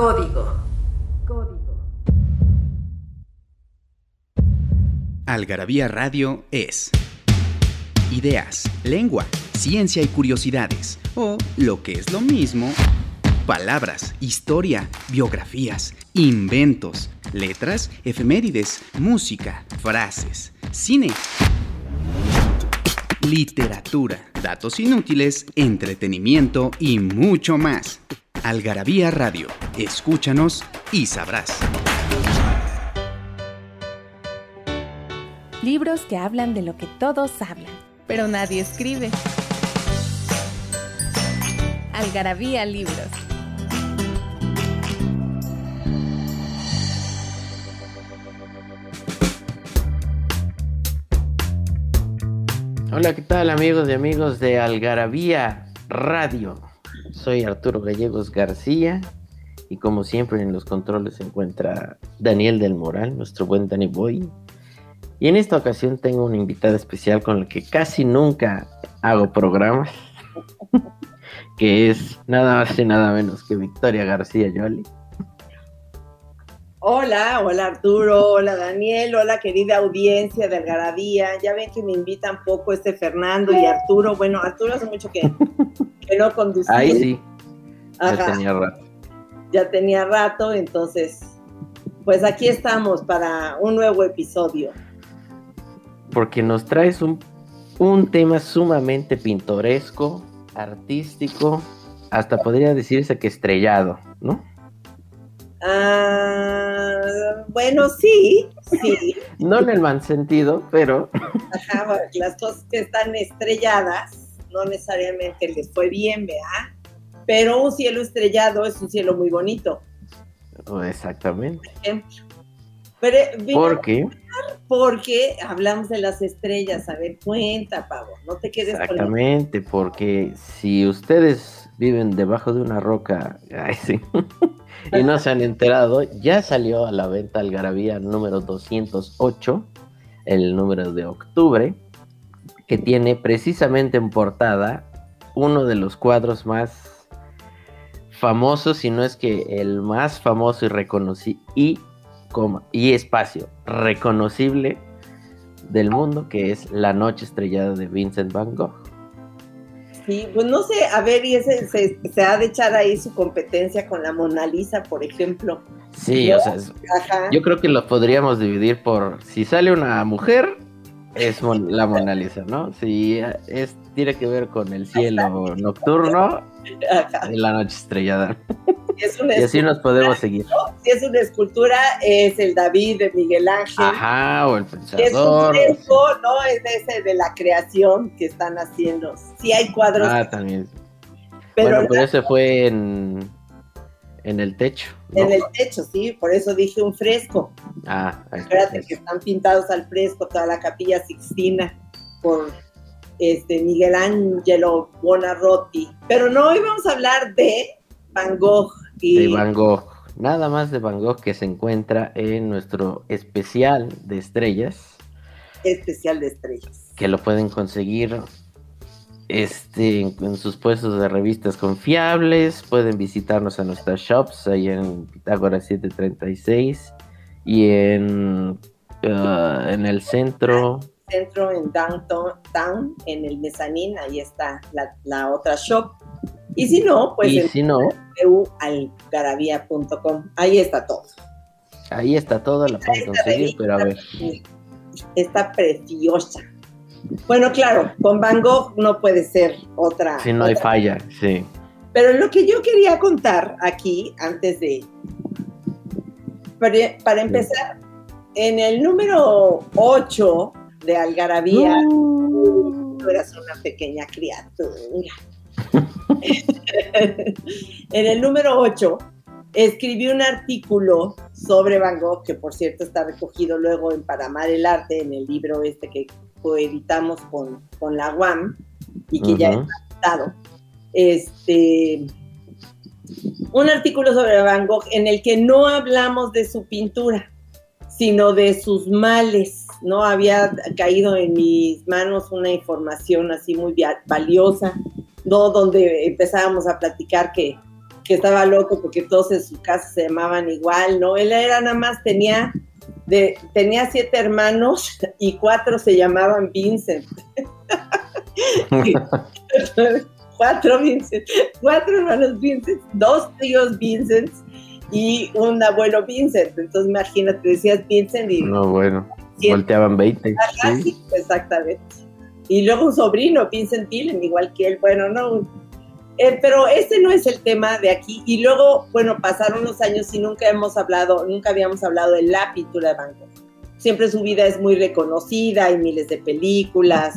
Código. Código. Algarabía Radio es ideas, lengua, ciencia y curiosidades, o lo que es lo mismo, palabras, historia, biografías, inventos, letras, efemérides, música, frases, cine, literatura, datos inútiles, entretenimiento y mucho más. Algarabía Radio, escúchanos y sabrás. Libros que hablan de lo que todos hablan, pero nadie escribe. Algarabía Libros. Hola, ¿qué tal amigos y amigos de Algarabía Radio? Soy Arturo Gallegos García y como siempre en los controles se encuentra Daniel del Moral, nuestro buen Danny Boy. Y en esta ocasión tengo una invitada especial con la que casi nunca hago programas, que es nada más y nada menos que Victoria García Yoli. Hola, hola Arturo, hola Daniel, hola querida audiencia de Algarabía. Ya ven que me invitan poco este Fernando y Arturo. Bueno, Arturo hace mucho que, que no conducía. Ahí sí, ya tenía rato. ya tenía rato, entonces, pues aquí estamos para un nuevo episodio. Porque nos traes un, un tema sumamente pintoresco, artístico, hasta podría decirse que estrellado, ¿no? Ah, bueno, sí, sí. No en el mal sentido, pero Ajá, bueno, las cosas que están estrelladas no necesariamente les fue bien, ¿verdad? Pero un cielo estrellado es un cielo muy bonito, oh, exactamente. por ejemplo. Pero eh, vino Porque, porque hablamos de las estrellas. A ver, cuenta, Pavo, no te quedes con la... exactamente, porque si ustedes viven debajo de una roca ay, sí, y no se han enterado, ya salió a la venta Algarabía número 208, el número de octubre, que tiene precisamente en portada uno de los cuadros más famosos, si no es que el más famoso y reconocido y, y espacio reconocible del mundo, que es La Noche Estrellada de Vincent Van Gogh. Sí, pues no sé, a ver, y ese se, se ha de echar ahí su competencia con la Mona Lisa, por ejemplo. Sí, o sea, es- yo creo que lo podríamos dividir por si sale una mujer, es mon- la Mona Lisa, ¿no? Si es, tiene que ver con el cielo nocturno, la noche estrellada. Si es una Y así nos podemos seguir. Si es una escultura, es el David de Miguel Ángel. Ajá, o el Si es un pensador. fresco, ¿no? Es de ese de la creación que están haciendo. Sí hay cuadros, Ah, también. pero bueno, pero ese fue en, en el techo. ¿no? en el techo, sí, por eso dije un fresco. Ah, sí. que están pintados al fresco toda la capilla Sixtina por este Miguel Ángelo Buonarroti. Pero no, hoy vamos a hablar de Van Gogh y de Van Gogh. Nada más de Van Gogh que se encuentra en nuestro especial de estrellas. especial de estrellas. que lo pueden conseguir este, en, sus puestos de revistas confiables. Pueden visitarnos en nuestras shops ahí en Pitágoras 736 y en, ah, en el centro. Centro en Downtown, Town, en el mezanín, ahí está la, la otra shop. Y si no, pues en si no. Ahí está todo. ahí está todo, la pueden conseguir, pero a ver. Está preciosa. Bueno, claro, con Van Gogh no puede ser otra. Si no hay falla, sí. Pero lo que yo quería contar aquí, antes de. Para, para empezar, en el número 8 de Algarabía, tú eras una pequeña criatura. en el número 8, escribí un artículo sobre Van Gogh, que por cierto está recogido luego en Para Amar el Arte, en el libro este que coeditamos con, con la UAM y que ya Ujú. está editado. Este, un artículo sobre Van Gogh en el que no hablamos de su pintura, sino de sus males. No había caído en mis manos una información así muy valiosa, ¿no? donde empezábamos a platicar que, que estaba loco porque todos en su casa se llamaban igual, ¿no? Él era nada más, tenía, de, tenía siete hermanos y cuatro se llamaban Vincent. cuatro Vincent, cuatro hermanos Vincent, dos tíos Vincent y un abuelo Vincent. Entonces imagínate, decías Vincent y... No, bueno, volteaban 20. sí. exactamente. Y luego un sobrino, Vincent Tillen, igual que él. Bueno, no, eh, pero ese no es el tema de aquí. Y luego, bueno, pasaron los años y nunca hemos hablado, nunca habíamos hablado de la pintura de Van Gogh. Siempre su vida es muy reconocida, hay miles de películas,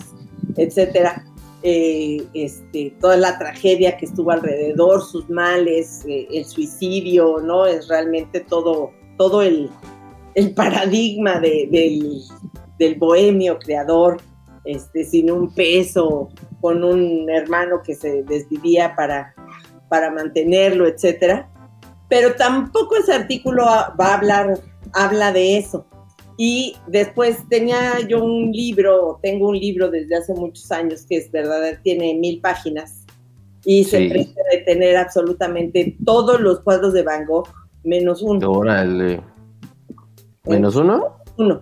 etcétera. Eh, este, toda la tragedia que estuvo alrededor, sus males, eh, el suicidio, ¿no? Es realmente todo, todo el, el paradigma del, del, bohemio creador, este, sin un peso, con un hermano que se desvivía para, para mantenerlo, etcétera. Pero tampoco ese artículo va a hablar, habla de eso. Y después tenía yo un libro, tengo un libro desde hace muchos años que es verdad, tiene mil páginas y se trata de tener absolutamente todos los cuadros de Van Gogh, menos uno. Órale. ¿Menos uno? Uno.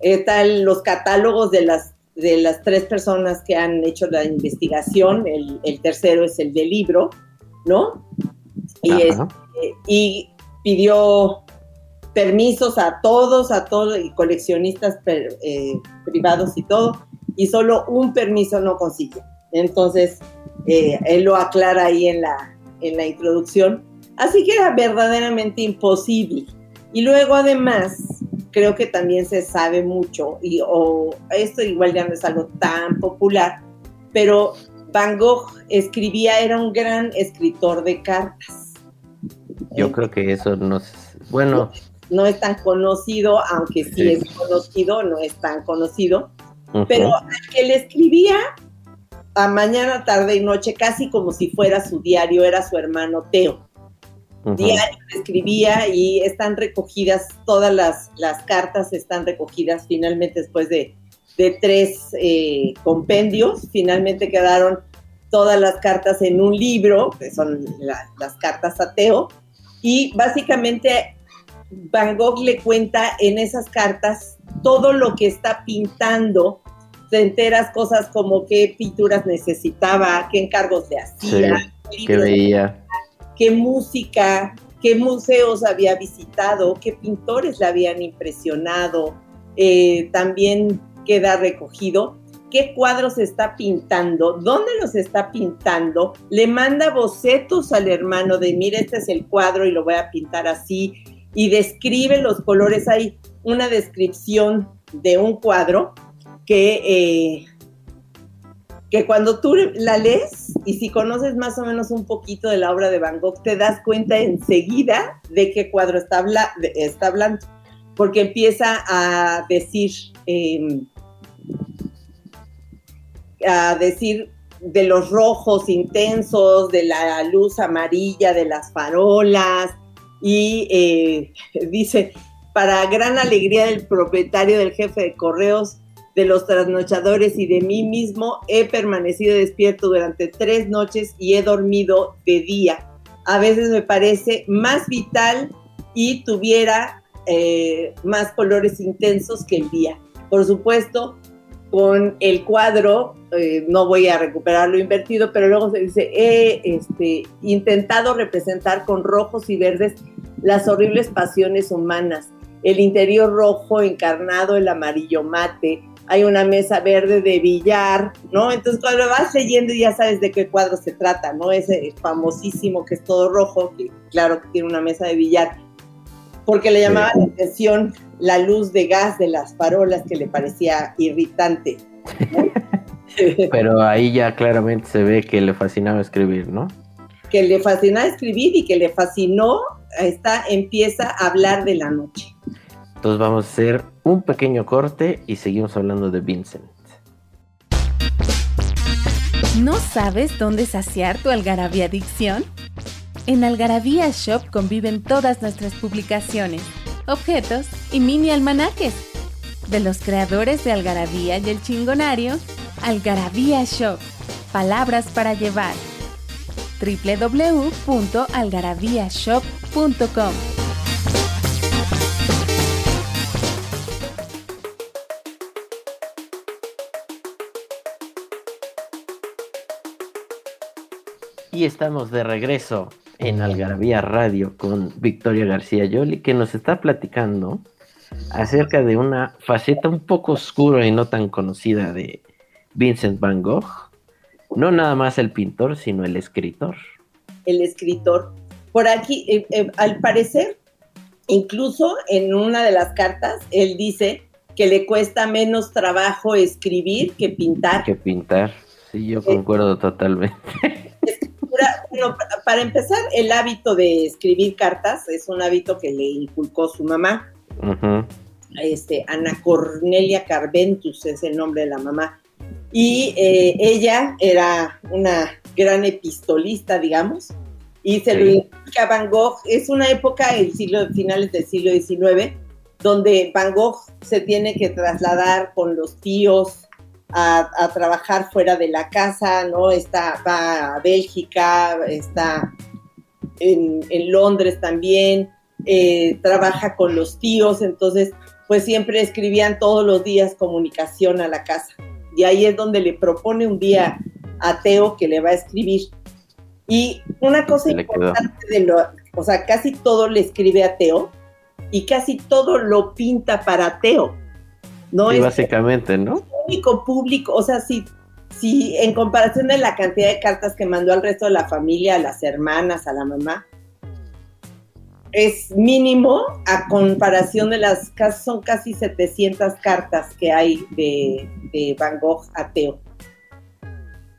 Están los catálogos de las, de las tres personas que han hecho la investigación, el, tercero es el del libro, ¿no? Y, y pidió permisos a todos, a todos, y coleccionistas eh, privados y todo, y solo un permiso no consiguió. Entonces, eh, él lo aclara ahí en la, en la introducción. Así que era verdaderamente imposible. Y luego, además, creo que también se sabe mucho, y o, esto igual ya no es algo tan popular, pero Van Gogh escribía, era un gran escritor de cartas. Yo creo que eso no bueno, no es tan conocido, aunque sí, es conocido, no es tan conocido, pero al que le escribía a mañana, tarde y noche, casi como si fuera su diario, era su hermano Teo. Diario le escribía y están recogidas, todas las, las cartas están recogidas finalmente después de, tres eh, compendios, finalmente quedaron todas las cartas en un libro, que son las cartas a Teo, y básicamente Van Gogh le cuenta en esas cartas todo lo que está pintando, te enteras cosas como qué pinturas necesitaba, qué encargos le hacía, qué veía, qué música, qué museos había visitado, qué pintores le habían impresionado, eh, también queda recogido. Qué cuadros está pintando, dónde los está pintando, le manda bocetos al hermano de, mira, este es el cuadro y lo voy a pintar así, y describe los colores. Hay una descripción de un cuadro que, eh, que cuando tú la lees y si conoces más o menos un poquito de la obra de Van Gogh, te das cuenta enseguida de qué cuadro está, está hablando, porque empieza a decir, em, a decir de los rojos intensos, de la luz amarilla de las farolas, y eh, dice, para gran alegría del propietario, del jefe de correos, de los trasnochadores y de mí mismo, he permanecido despierto durante tres noches y he dormido de día. A veces me parece más vital y tuviera eh, más colores intensos que el día. Por supuesto, con el cuadro, eh, no voy a recuperar lo invertido, pero luego se dice, he este, intentado representar con rojos y verdes las horribles pasiones humanas, el interior rojo encarnado, el amarillo mate, hay una mesa verde de billar, ¿no? Entonces cuando vas leyendo ya sabes de qué cuadro se trata, ¿no? Ese famosísimo que es todo rojo, que claro que tiene una mesa de billar, porque le llamaba la atención la luz de gas de las farolas que le parecía irritante. Pero ahí ya claramente se ve que le fascinaba escribir, ¿no? Que le fascinaba escribir y que le fascinó, está, empieza a hablar de la noche. Entonces vamos a hacer un pequeño corte y seguimos hablando de Vincent. ¿No sabes dónde saciar tu algarabía adicción? En Algarabía Shop conviven todas nuestras publicaciones objetos y mini almanaques. De los creadores de Algarabía y el Chingonario, Algarabía Shop. Palabras para llevar. www.algarabíashop.com. Estamos de regreso en Algarabía Radio con Victoria García Yoli, que nos está platicando acerca de una faceta un poco oscura y no tan conocida de Vincent Van Gogh. No nada más el pintor, sino el escritor. El escritor. Por aquí, eh, eh, al parecer, incluso en una de las cartas, él dice que le cuesta menos trabajo escribir que pintar. Que pintar. Sí, yo concuerdo totalmente. Bueno, para empezar, el hábito de escribir cartas es un hábito que le inculcó su mamá. este, Ana Cornelia Carventus es el nombre de la mamá. Y eh, ella era una gran epistolista, digamos, y se lo indica Van Gogh. Es una época, el siglo, finales del siglo XIX, donde Van Gogh se tiene que trasladar con los tíos a, trabajar fuera de la casa, ¿no? Está, va a Bélgica, está en, Londres también, eh, trabaja con los tíos, entonces pues siempre escribían todos los días comunicación a la casa. Y ahí es donde le propone un día a Teo que le va a escribir. Y una cosa importante de lo, o sea, casi todo le escribe a Teo y casi todo lo pinta para Teo. ¿No? es básicamente, ¿no? único público, o sea, si, si en comparación de la cantidad de cartas que mandó al resto de la familia, a las hermanas, a la mamá, es mínimo a comparación de las, son casi 700 cartas que hay de, Van Gogh a Teo.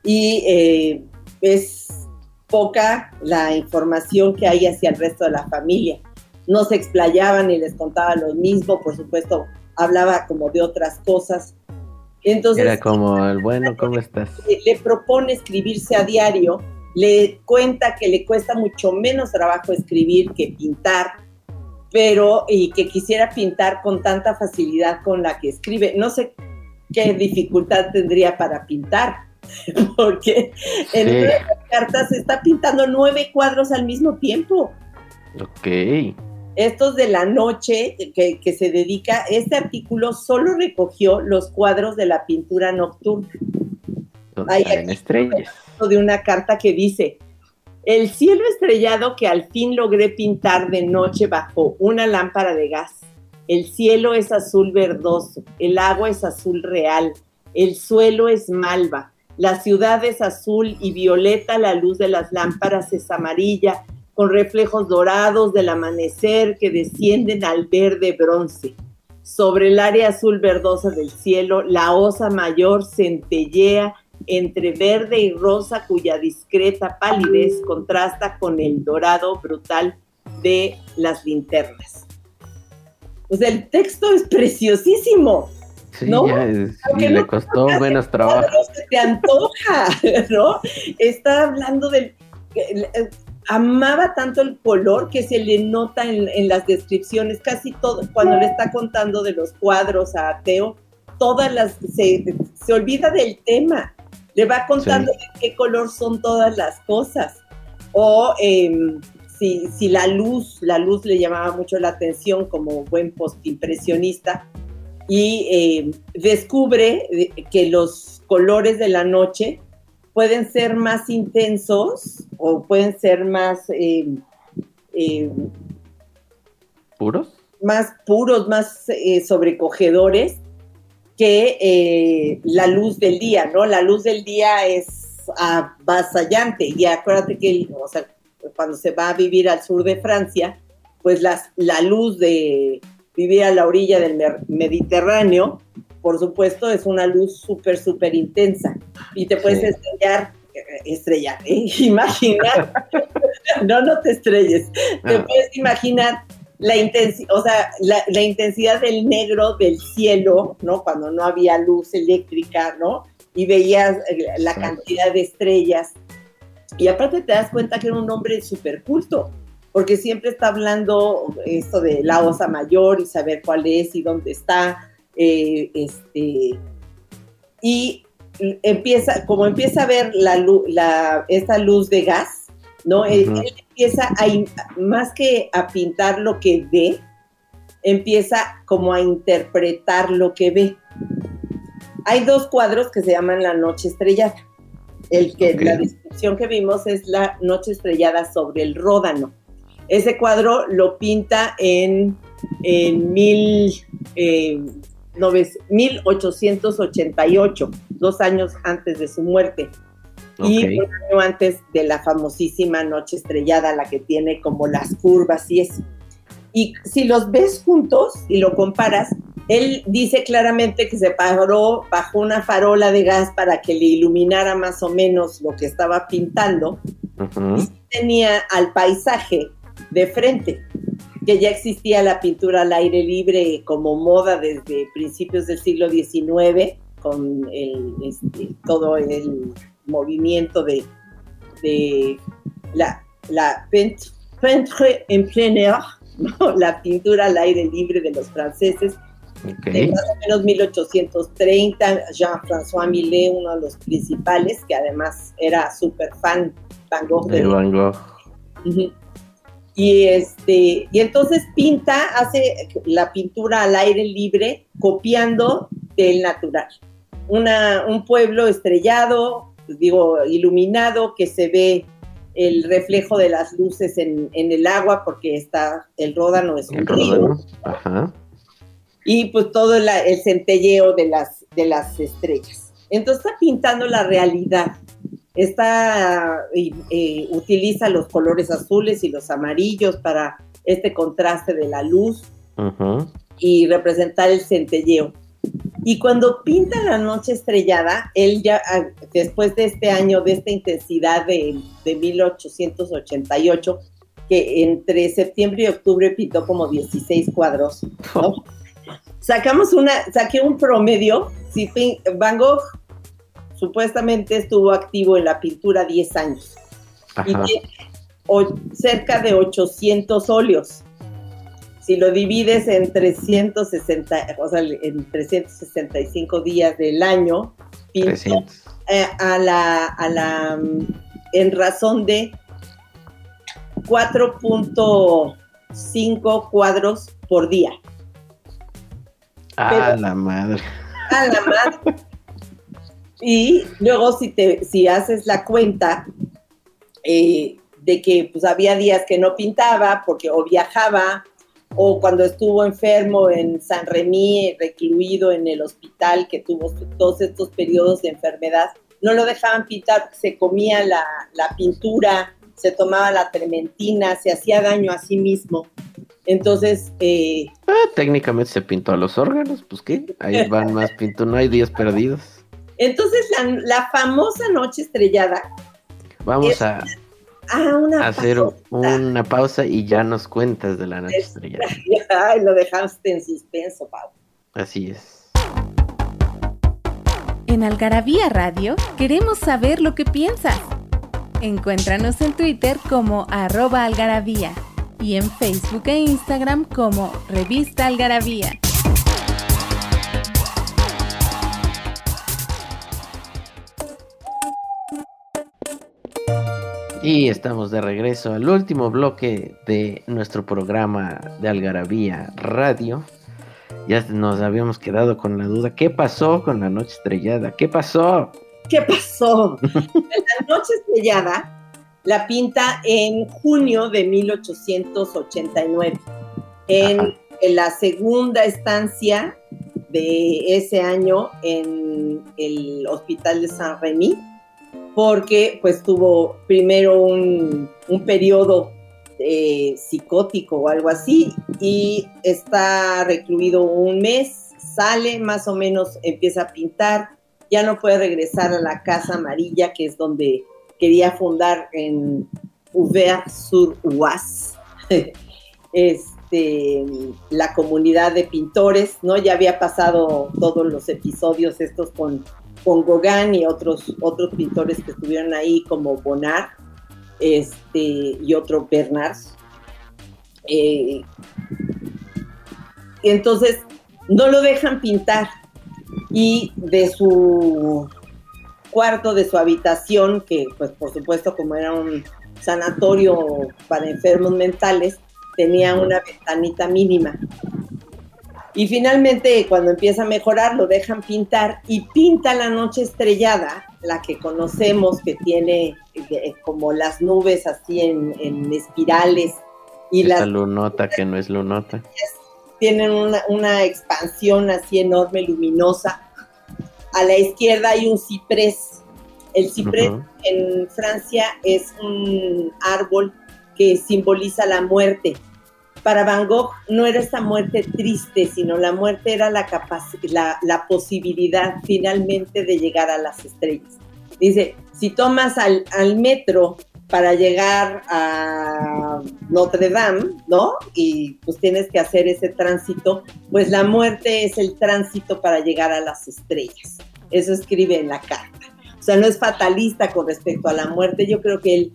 Y eh, es poca la información que hay hacia el resto de la familia. No se explayaban y les contaba lo mismo, por supuesto, hablaba como de otras cosas. Entonces, Era como el bueno, ¿cómo estás? Le, propone escribirse a diario, le cuenta que le cuesta mucho menos trabajo escribir que pintar, pero y que quisiera pintar con tanta facilidad con la que escribe. No sé qué dificultad tendría para pintar, porque en nueve cartas está pintando nueve cuadros al mismo tiempo. Ok estos de la noche que, se dedica, este artículo solo recogió los cuadros de la pintura nocturna. Hay estrellas. De una carta que dice, el cielo estrellado que al fin logré pintar de noche bajo una lámpara de gas. El cielo es azul verdoso, el agua es azul real, el suelo es malva, la ciudad es azul y violeta, la luz de las lámparas es amarilla, con reflejos dorados del amanecer que descienden al verde bronce. Sobre el área azul verdosa del cielo, la osa mayor centellea entre verde y rosa cuya discreta palidez contrasta con el dorado brutal de las linternas. Pues el texto es preciosísimo. Sí, y le costó menos trabajo. Se te antoja, ¿no? Está hablando del amaba tanto el color que se le nota en, las descripciones, casi todo, cuando le está contando de los cuadros a Teo, todas las, se, olvida del tema, le va contando de qué color son todas las cosas. O em, si, si, la luz, la luz le llamaba mucho la atención como buen postimpresionista, y em, descubre que los colores de la noche pueden ser más intensos o pueden ser más... Eh, eh, ¿Puros? Más puros, más eh, sobrecogedores que la luz del día, ¿no? La luz del día es avasallante y acuérdate que o sea, cuando se va a vivir al sur de Francia, pues las, la luz de vivir a la orilla del Mediterráneo por supuesto, es una luz súper, súper intensa y te puedes estrellar, estrellar, ¿eh? imaginar, no, no te estrelles, te ah. puedes imaginar la intensidad, o sea, la, intensidad del negro del cielo, ¿no? Cuando no había luz eléctrica, ¿no? Y veías eh, la cantidad de estrellas. Y aparte te das cuenta que era un hombre súper culto, porque siempre está hablando esto de la osa mayor y saber cuál es y dónde está, eh, este, y empieza, como empieza a ver la, esta luz de gas, ¿no? Él, empieza a, más que a pintar lo que ve, empieza como a interpretar lo que ve. Hay dos cuadros que se llaman La Noche Estrellada. El que la descripción que vimos es La Noche Estrellada sobre el Ródano. Ese cuadro lo pinta en, en mil, 1888, eh, dos años antes de su muerte. Y un año antes de la famosísima Noche Estrellada, la que tiene como las curvas y eso. Y si los ves juntos y lo comparas, él dice claramente que se paró bajo una farola de gas para que le iluminara más o menos lo que estaba pintando. Y tenía al paisaje de frente, que ya existía la pintura al aire libre como moda desde principios del siglo XIX, con este, todo el movimiento de, la, la peintre en plein air, la pintura al aire libre de los franceses, de más o menos 1830, Jean-François Millet, uno de los principales, que además era súper fan Van Gogh. De, Van Gogh. Y, este, y entonces pinta, hace la pintura al aire libre, copiando del natural. Una, un pueblo estrellado, digo, iluminado, que se ve el reflejo de las luces en, el agua, porque está, el ródano es un río. Y pues todo el centelleo de las, de las estrellas. Entonces está pintando la realidad está, eh, utiliza los colores azules y los amarillos para este contraste de la luz y representar el centelleo. Y cuando pinta la noche estrellada, él ya, ah, después de este año, de esta intensidad de, de 1888, que entre septiembre y octubre pintó como 16 cuadros, Sacamos una, saqué un promedio, si Van Gogh supuestamente estuvo activo en la pintura 10 años. Y tiene cerca de 800 óleos. Si lo divides en 360, o sea, en 365 días del año, eh, a la, a la, en razón de 4.5 cuadros por día. A la madre. A la madre. Y luego si, te, si haces la cuenta eh, de que pues había días que no pintaba porque o viajaba o cuando estuvo enfermo en San Remy, recluido en el hospital, que tuvo todos estos periodos de enfermedad, no lo dejaban pintar, se comía la, pintura, se tomaba la trementina, se hacía daño a sí mismo. Entonces... Eh, ah, técnicamente se pintó a los órganos, pues qué, ahí van más pintos, no hay días perdidos. Entonces, la, famosa noche estrellada. Vamos a, hacer una pausa y ya nos cuentas de la noche estrellada. Ay, lo dejaste en suspenso, Pau. Así es. En Algarabía Radio queremos saber lo que piensas. Encuéntranos en Twitter como arroba algarabía y en Facebook e Instagram como revista algarabía. Y estamos de regreso al último bloque de nuestro programa de Algarabía Radio. Ya nos habíamos quedado con la duda, ¿qué pasó con la noche estrellada? ¿Qué pasó? ¿Qué pasó? la noche estrellada la pinta en junio de 1889, en, en la segunda estancia de ese año en el Hospital de San Remy porque pues tuvo primero un, periodo eh, psicótico o algo así y está recluido un mes, sale más o menos, empieza a pintar, ya no puede regresar a la casa amarilla que es donde quería fundar en Auvers-sur-Oise. este, la comunidad de pintores, ¿no? Ya había pasado todos los episodios estos con con Gauguin y otros, otros pintores que estuvieron ahí como Bonnard este, y otro Bernard. Eh, entonces no lo dejan pintar y de su cuarto, de su habitación, que pues por supuesto como era un sanatorio para enfermos mentales, tenía una ventanita mínima. Y finalmente, cuando empieza a mejorar, lo dejan pintar y pinta la noche estrellada, la que conocemos, que tiene eh, como las nubes así en, en espirales. Y la lunota que no es lunota. Tienen una, una expansión así enorme, luminosa. A la izquierda hay un ciprés. El ciprés en Francia es un árbol que simboliza la muerte para Van Gogh no era esta muerte triste, sino la muerte era la, la, la posibilidad finalmente de llegar a las estrellas. Dice, si tomas al, al metro para llegar a Notre Dame, ¿no? Y pues tienes que hacer ese tránsito, pues la muerte es el tránsito para llegar a las estrellas. Eso escribe en la carta. O sea, no es fatalista con respecto a la muerte. Yo creo que él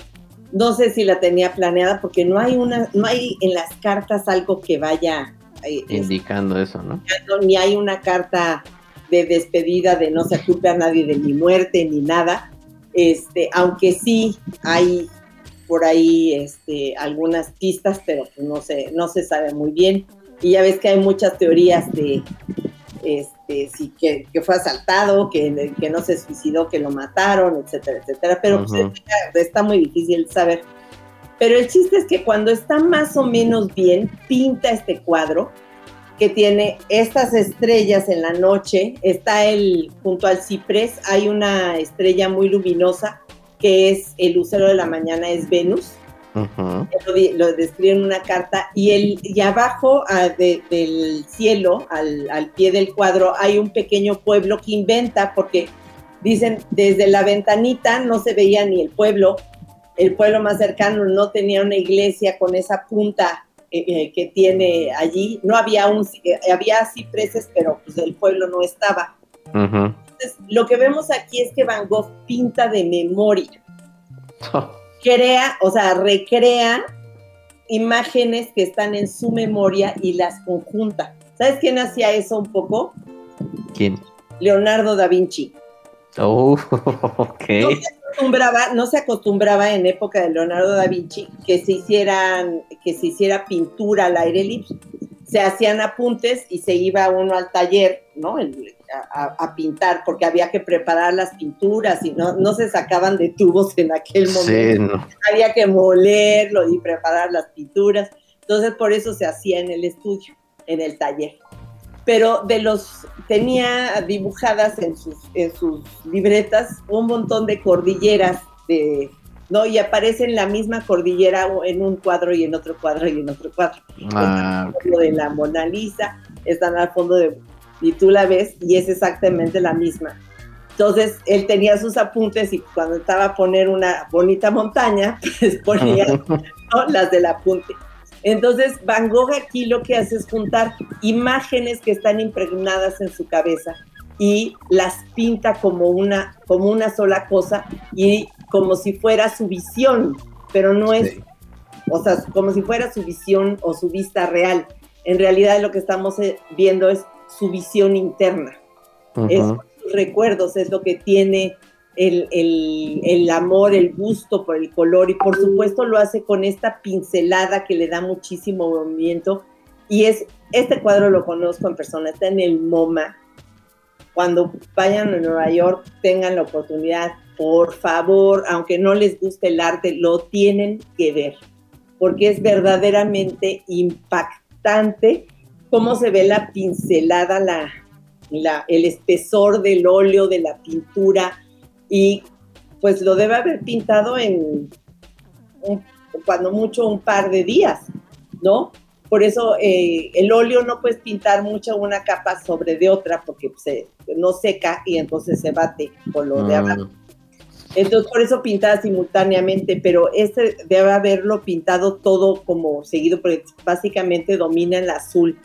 no sé si la tenía planeada porque no hay una, no hay en las cartas algo que vaya eh, indicando eso, ¿no? Ni hay una carta de despedida de no se ocupe a nadie de mi muerte ni nada. Este, aunque sí hay por ahí este, algunas pistas, pero pues no se, no se sabe muy bien. Y ya ves que hay muchas teorías de, este, sí, que, fue asaltado, que, que, no se suicidó, que lo mataron, etcétera, etcétera. Pero pues, está muy difícil saber. Pero el chiste es que cuando está más o menos bien, pinta este cuadro que tiene estas estrellas en la noche. Está el, junto al ciprés, hay una estrella muy luminosa que es el lucero de la mañana, es Venus lo, describe en una carta, y, el, y abajo ah, del cielo, al, pie del cuadro, hay un pequeño pueblo que inventa, porque dicen, desde la ventanita no se veía ni el pueblo, el pueblo más cercano no tenía una iglesia con esa punta eh, eh, que tiene allí, no había un, eh, había cipreses, pero pues el pueblo no estaba. Entonces, lo que vemos aquí es que Van Gogh pinta de memoria. crea, o sea, recrea imágenes que están en su memoria y las conjunta. ¿Sabes quién hacía eso un poco? ¿Quién? Leonardo da Vinci. Oh, ok. No se acostumbraba, no se acostumbraba en época de Leonardo da Vinci que se hicieran, que se hiciera pintura al aire libre. Se hacían apuntes y se iba uno al taller, ¿no? A, pintar, porque había que preparar las pinturas y no, no se sacaban de tubos en aquel momento. Había que molerlo y preparar las pinturas. Entonces, por eso se hacía en el estudio, en el taller. Pero de los, tenía dibujadas en sus, en sus libretas un montón de cordilleras de, ¿no? Y aparece en la misma cordillera en un cuadro y en otro cuadro y en otro cuadro. Ah, de la Mona Lisa, están al fondo de y tú la ves y es exactamente la misma. Entonces él tenía sus apuntes y cuando estaba a poner una bonita montaña, pues ponía las del apunte. Entonces Van Gogh aquí lo que hace es juntar imágenes que están impregnadas en su cabeza y las pinta como una, como una sola cosa y como si fuera su visión, pero no es, o sea, como si fuera su visión o su vista real. En realidad lo que estamos eh, viendo es su visión interna. Es sus recuerdos, es lo que tiene el, el, amor, el gusto por el color y por supuesto lo hace con esta pincelada que le da muchísimo movimiento. Y es, este cuadro lo conozco en persona, está en el MoMA. Cuando vayan a Nueva York, tengan la oportunidad, por favor, aunque no les guste el arte, lo tienen que ver, porque es verdaderamente impactante cómo se ve la pincelada, la, el espesor del óleo, de la pintura, y pues lo debe haber pintado en, cuando mucho, un par de días, ¿no? Por eso eh, el óleo no puedes pintar mucho una capa sobre de otra porque se, no seca y entonces se bate con lo de ah. abajo. Entonces, por eso pintaba simultáneamente, pero este debe haberlo pintado todo como seguido, porque básicamente domina el azul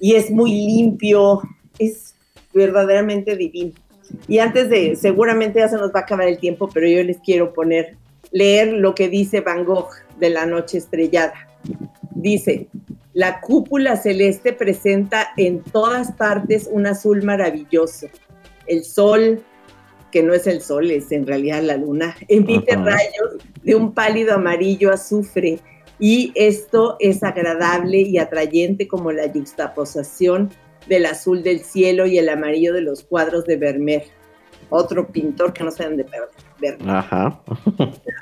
y es muy limpio, es verdaderamente divino. Y antes de, seguramente ya se nos va a acabar el tiempo, pero yo les quiero poner, leer lo que dice Van Gogh de la noche estrellada. Dice, la cúpula celeste presenta en todas partes un azul maravilloso. El sol, que no es el sol, es en realidad la luna, emite rayos de un pálido amarillo azufre y esto es agradable y atrayente como la yuxtaposición del azul del cielo y el amarillo de los cuadros de Vermeer, otro pintor que no sean de per- Vermeer. Ajá.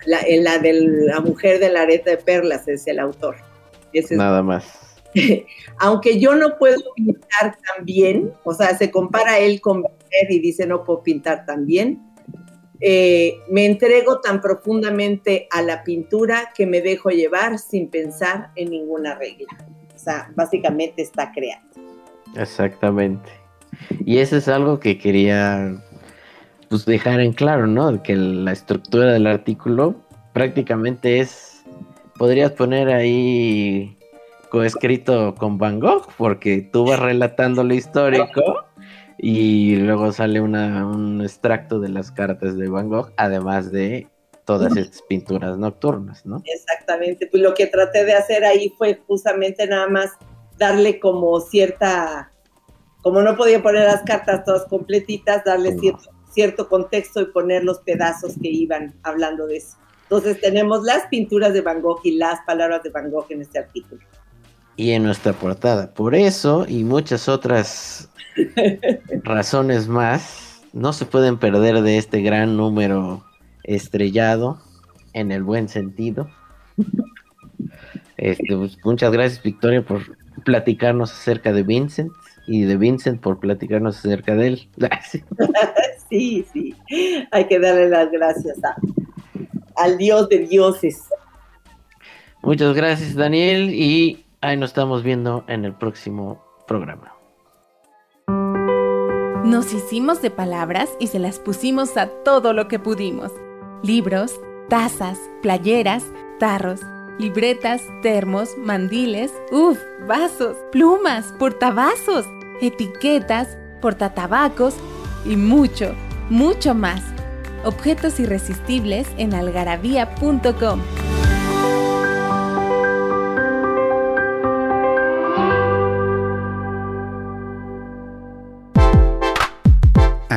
La, la de la mujer de la areta de perlas es el autor. Ese es Nada más. aunque yo no puedo pintar tan bien, o sea, se compara él con Vermeer y dice no puedo pintar tan bien, eh, me entrego tan profundamente a la pintura que me dejo llevar sin pensar en ninguna regla. O sea, básicamente está creando. Exactamente. Y eso es algo que quería pues dejar en claro, ¿no? Que la estructura del artículo prácticamente es, podrías poner ahí coescrito con Van Gogh, porque tú vas relatando lo histórico y luego sale una- un extracto de las cartas de Van Gogh, además de todas estas pinturas nocturnas, ¿no? Exactamente, pues lo que traté de hacer ahí fue justamente nada más darle como cierta, como no podía poner las cartas todas completitas, darle No. cierto, cierto contexto y poner los pedazos que iban hablando de eso. Entonces tenemos las pinturas de Van Gogh y las palabras de Van Gogh en este artículo. Y en nuestra portada. Por eso y muchas otras razones más, no se pueden perder de este gran número estrellado, en el buen sentido. Este, pues, muchas gracias Victoria por platicarnos acerca de Vincent y de Vincent por platicarnos acerca de él. Sí, sí, hay que darle las gracias a- al Dios de dioses. Muchas gracias Daniel y ahí nos estamos viendo en el próximo programa. Nos hicimos de palabras y se las pusimos a todo lo que pudimos. Libros, tazas, playeras, tarros, libretas, termos, mandiles, uff, vasos, plumas, portavasos, etiquetas, portatabacos y mucho, mucho más. Objetos irresistibles en algarabía.com.